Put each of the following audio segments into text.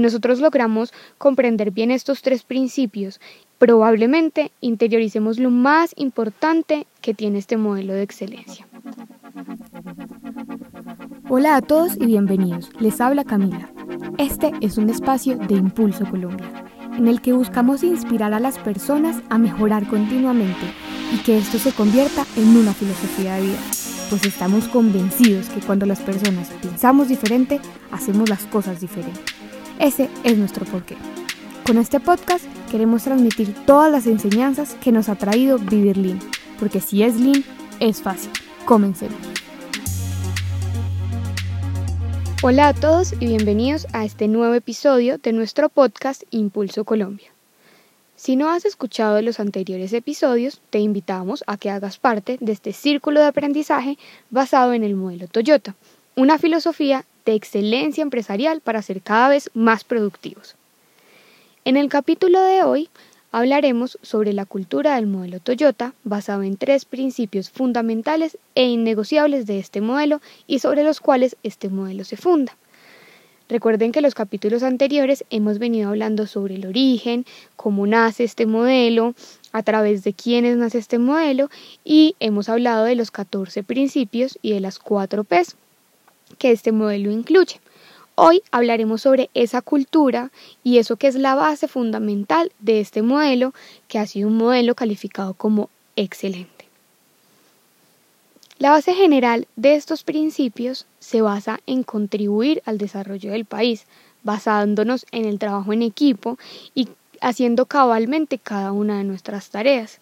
nosotros logramos comprender bien estos tres principios, probablemente interioricemos lo más importante que tiene este modelo de excelencia. Hola a todos y bienvenidos. Les habla Camila. Este es un espacio de Impulso Colombia, en el que buscamos inspirar a las personas a mejorar continuamente y que esto se convierta en una filosofía de vida, pues estamos convencidos que cuando las personas pensamos diferente, hacemos las cosas diferentes. Ese es nuestro porqué. Con este podcast queremos transmitir todas las enseñanzas que nos ha traído vivir Lean, porque si es Lean, es fácil. Comencemos. Hola a todos y bienvenidos a este nuevo episodio de nuestro podcast Impulso Colombia. Si no has escuchado los anteriores episodios, te invitamos a que hagas parte de este círculo de aprendizaje basado en el modelo Toyota, una filosofía de excelencia empresarial para ser cada vez más productivos. En el capítulo de hoy hablaremos sobre la cultura del modelo Toyota basado en tres principios fundamentales e innegociables de este modelo y sobre los cuales este modelo se funda. Recuerden que en los capítulos anteriores hemos venido hablando sobre el origen, cómo nace este modelo, a través de quiénes nace este modelo y hemos hablado de los 14 principios y de las 4 P's que este modelo incluye. Hoy hablaremos sobre esa cultura y eso que es la base fundamental de este modelo, que ha sido un modelo calificado como excelente. La base general de estos principios se basa en contribuir al desarrollo del país, basándonos en el trabajo en equipo y haciendo cabalmente cada una de nuestras tareas.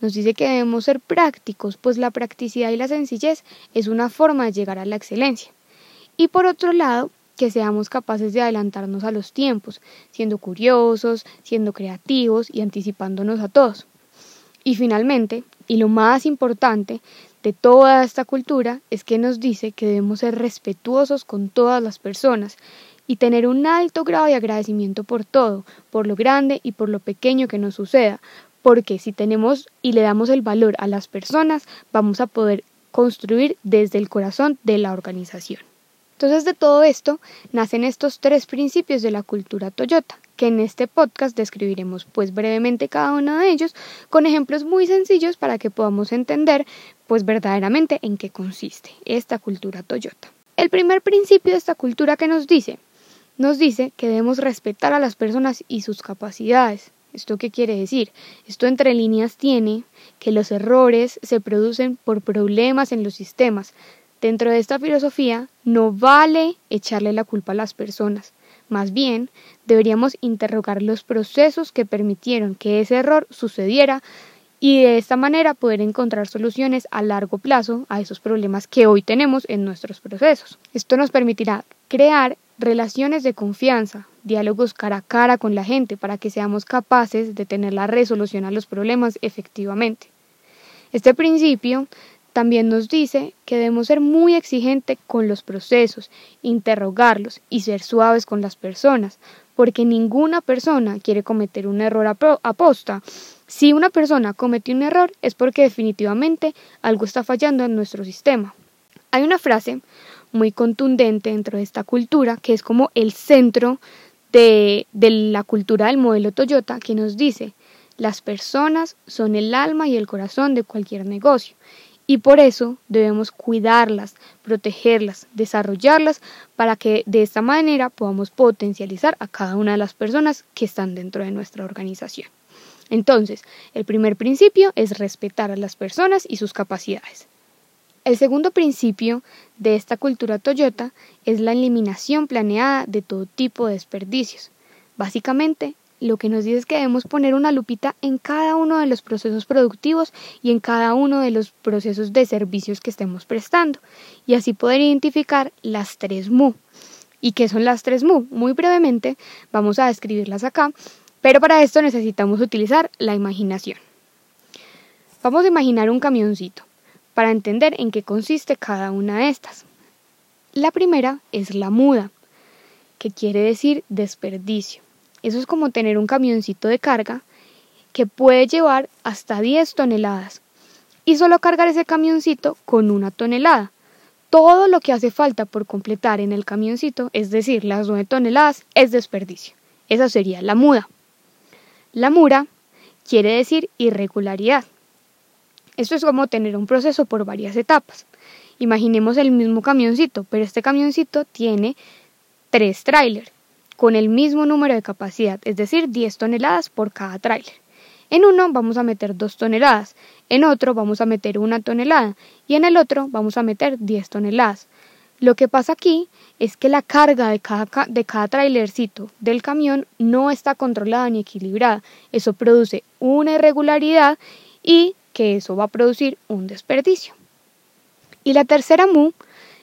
Nos dice que debemos ser prácticos, pues la practicidad y la sencillez es una forma de llegar a la excelencia. Y por otro lado, que seamos capaces de adelantarnos a los tiempos, siendo curiosos, siendo creativos y anticipándonos a todos. Y finalmente, y lo más importante de toda esta cultura, es que nos dice que debemos ser respetuosos con todas las personas y tener un alto grado de agradecimiento por todo, por lo grande y por lo pequeño que nos suceda, porque si tenemos y le damos el valor a las personas, vamos a poder construir desde el corazón de la organización. Entonces de todo esto nacen estos tres principios de la cultura Toyota, que en este podcast describiremos pues brevemente cada uno de ellos con ejemplos muy sencillos para que podamos entender pues verdaderamente en qué consiste esta cultura Toyota. El primer principio de esta cultura que nos dice, nos dice que debemos respetar a las personas y sus capacidades. ¿Esto qué quiere decir? Esto entre líneas tiene que los errores se producen por problemas en los sistemas, Dentro de esta filosofía no vale echarle la culpa a las personas, más bien deberíamos interrogar los procesos que permitieron que ese error sucediera y de esta manera poder encontrar soluciones a largo plazo a esos problemas que hoy tenemos en nuestros procesos. Esto nos permitirá crear relaciones de confianza, diálogos cara a cara con la gente para que seamos capaces de tener la resolución a los problemas efectivamente. Este principio también nos dice que debemos ser muy exigentes con los procesos, interrogarlos y ser suaves con las personas, porque ninguna persona quiere cometer un error aposta. Si una persona comete un error es porque definitivamente algo está fallando en nuestro sistema. Hay una frase muy contundente dentro de esta cultura que es como el centro de, de la cultura del modelo Toyota que nos dice las personas son el alma y el corazón de cualquier negocio y por eso debemos cuidarlas, protegerlas, desarrollarlas para que de esta manera podamos potencializar a cada una de las personas que están dentro de nuestra organización. Entonces, el primer principio es respetar a las personas y sus capacidades. El segundo principio de esta cultura Toyota es la eliminación planeada de todo tipo de desperdicios. Básicamente, lo que nos dice es que debemos poner una lupita en cada uno de los procesos productivos y en cada uno de los procesos de servicios que estemos prestando y así poder identificar las tres MU. ¿Y qué son las tres MU? Muy brevemente vamos a describirlas acá, pero para esto necesitamos utilizar la imaginación. Vamos a imaginar un camioncito para entender en qué consiste cada una de estas. La primera es la muda, que quiere decir desperdicio. Eso es como tener un camioncito de carga que puede llevar hasta 10 toneladas y solo cargar ese camioncito con una tonelada. todo lo que hace falta por completar en el camioncito, es decir, las 9 toneladas, es desperdicio. Esa sería la muda. La mura quiere decir irregularidad. Esto es como tener un proceso por varias etapas. Imaginemos el mismo camioncito, pero este camioncito tiene tres trailers con el mismo número de capacidad, es decir, 10 toneladas por cada tráiler. En uno vamos a meter 2 toneladas, en otro vamos a meter una tonelada y en el otro vamos a meter 10 toneladas. Lo que pasa aquí es que la carga de cada, de cada trailercito del camión no está controlada ni equilibrada. Eso produce una irregularidad y que eso va a producir un desperdicio. Y la tercera mu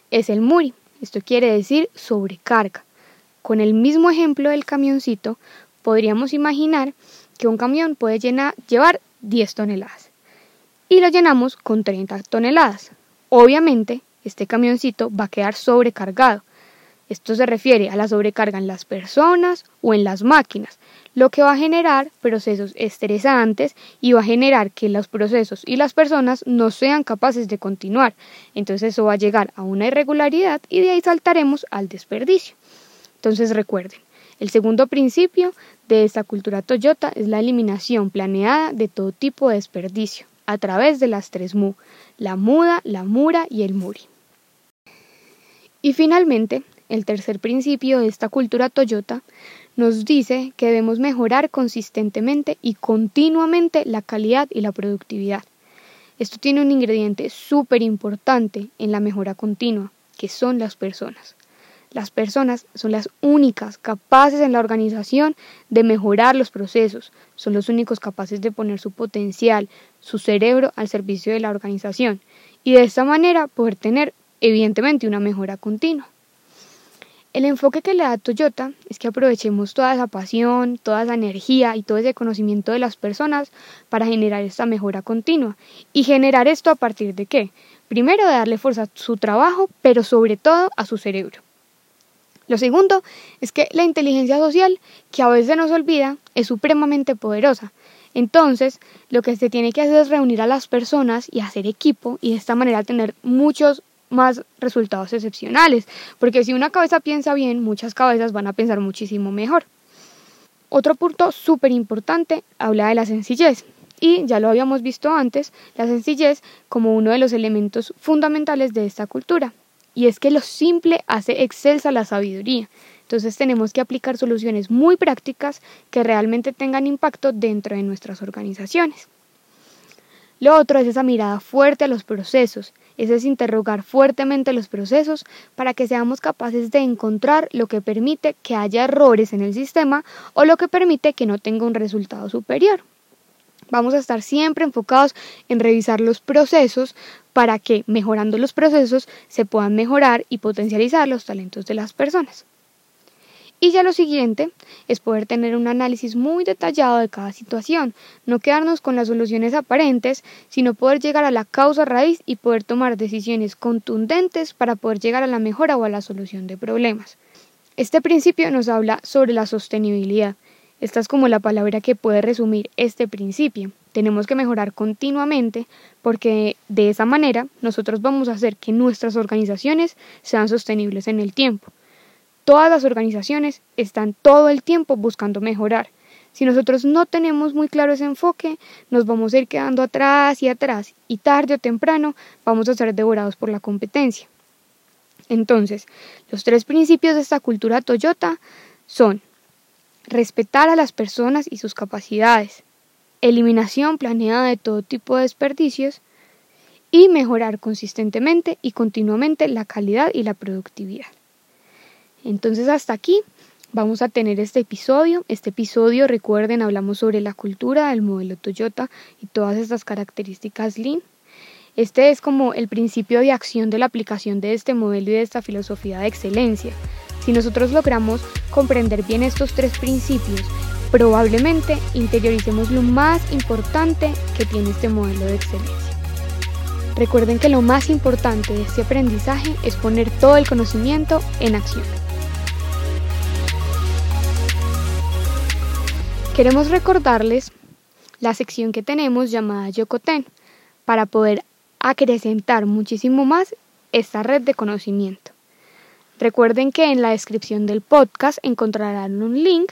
es el muri. Esto quiere decir sobrecarga. Con el mismo ejemplo del camioncito, podríamos imaginar que un camión puede llevar 10 toneladas y lo llenamos con 30 toneladas. Obviamente, este camioncito va a quedar sobrecargado. Esto se refiere a la sobrecarga en las personas o en las máquinas, lo que va a generar procesos estresantes y va a generar que los procesos y las personas no sean capaces de continuar. Entonces eso va a llegar a una irregularidad y de ahí saltaremos al desperdicio. Entonces recuerden, el segundo principio de esta cultura Toyota es la eliminación planeada de todo tipo de desperdicio a través de las tres MU, la muda, la mura y el muri. Y finalmente, el tercer principio de esta cultura Toyota nos dice que debemos mejorar consistentemente y continuamente la calidad y la productividad. Esto tiene un ingrediente súper importante en la mejora continua, que son las personas. Las personas son las únicas capaces en la organización de mejorar los procesos, son los únicos capaces de poner su potencial, su cerebro al servicio de la organización y de esta manera poder tener evidentemente una mejora continua. El enfoque que le da Toyota es que aprovechemos toda esa pasión, toda esa energía y todo ese conocimiento de las personas para generar esta mejora continua. ¿Y generar esto a partir de qué? Primero de darle fuerza a su trabajo, pero sobre todo a su cerebro. Lo segundo es que la inteligencia social, que a veces nos olvida, es supremamente poderosa. Entonces, lo que se tiene que hacer es reunir a las personas y hacer equipo y de esta manera tener muchos más resultados excepcionales, porque si una cabeza piensa bien, muchas cabezas van a pensar muchísimo mejor. Otro punto súper importante habla de la sencillez. Y ya lo habíamos visto antes, la sencillez como uno de los elementos fundamentales de esta cultura y es que lo simple hace excelsa la sabiduría. Entonces tenemos que aplicar soluciones muy prácticas que realmente tengan impacto dentro de nuestras organizaciones. Lo otro es esa mirada fuerte a los procesos, ese es interrogar fuertemente los procesos para que seamos capaces de encontrar lo que permite que haya errores en el sistema o lo que permite que no tenga un resultado superior. Vamos a estar siempre enfocados en revisar los procesos para que, mejorando los procesos, se puedan mejorar y potencializar los talentos de las personas. Y ya lo siguiente es poder tener un análisis muy detallado de cada situación, no quedarnos con las soluciones aparentes, sino poder llegar a la causa raíz y poder tomar decisiones contundentes para poder llegar a la mejora o a la solución de problemas. Este principio nos habla sobre la sostenibilidad, esta es como la palabra que puede resumir este principio. Tenemos que mejorar continuamente porque de esa manera nosotros vamos a hacer que nuestras organizaciones sean sostenibles en el tiempo. Todas las organizaciones están todo el tiempo buscando mejorar. Si nosotros no tenemos muy claro ese enfoque, nos vamos a ir quedando atrás y atrás y tarde o temprano vamos a ser devorados por la competencia. Entonces, los tres principios de esta cultura Toyota son respetar a las personas y sus capacidades, eliminación planeada de todo tipo de desperdicios y mejorar consistentemente y continuamente la calidad y la productividad. Entonces hasta aquí vamos a tener este episodio. Este episodio, recuerden, hablamos sobre la cultura del modelo Toyota y todas estas características Lean. Este es como el principio de acción de la aplicación de este modelo y de esta filosofía de excelencia. Si nosotros logramos comprender bien estos tres principios, probablemente interioricemos lo más importante que tiene este modelo de excelencia. Recuerden que lo más importante de este aprendizaje es poner todo el conocimiento en acción. Queremos recordarles la sección que tenemos llamada Yokoten para poder acrecentar muchísimo más esta red de conocimiento. Recuerden que en la descripción del podcast encontrarán un link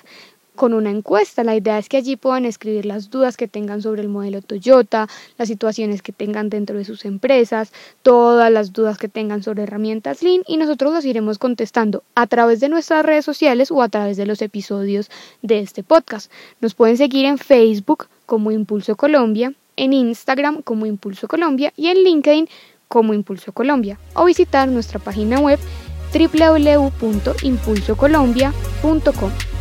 con una encuesta. La idea es que allí puedan escribir las dudas que tengan sobre el modelo Toyota, las situaciones que tengan dentro de sus empresas, todas las dudas que tengan sobre herramientas Lean y nosotros los iremos contestando a través de nuestras redes sociales o a través de los episodios de este podcast. Nos pueden seguir en Facebook como Impulso Colombia, en Instagram como Impulso Colombia y en LinkedIn como Impulso Colombia o visitar nuestra página web www.impulsocolombia.com.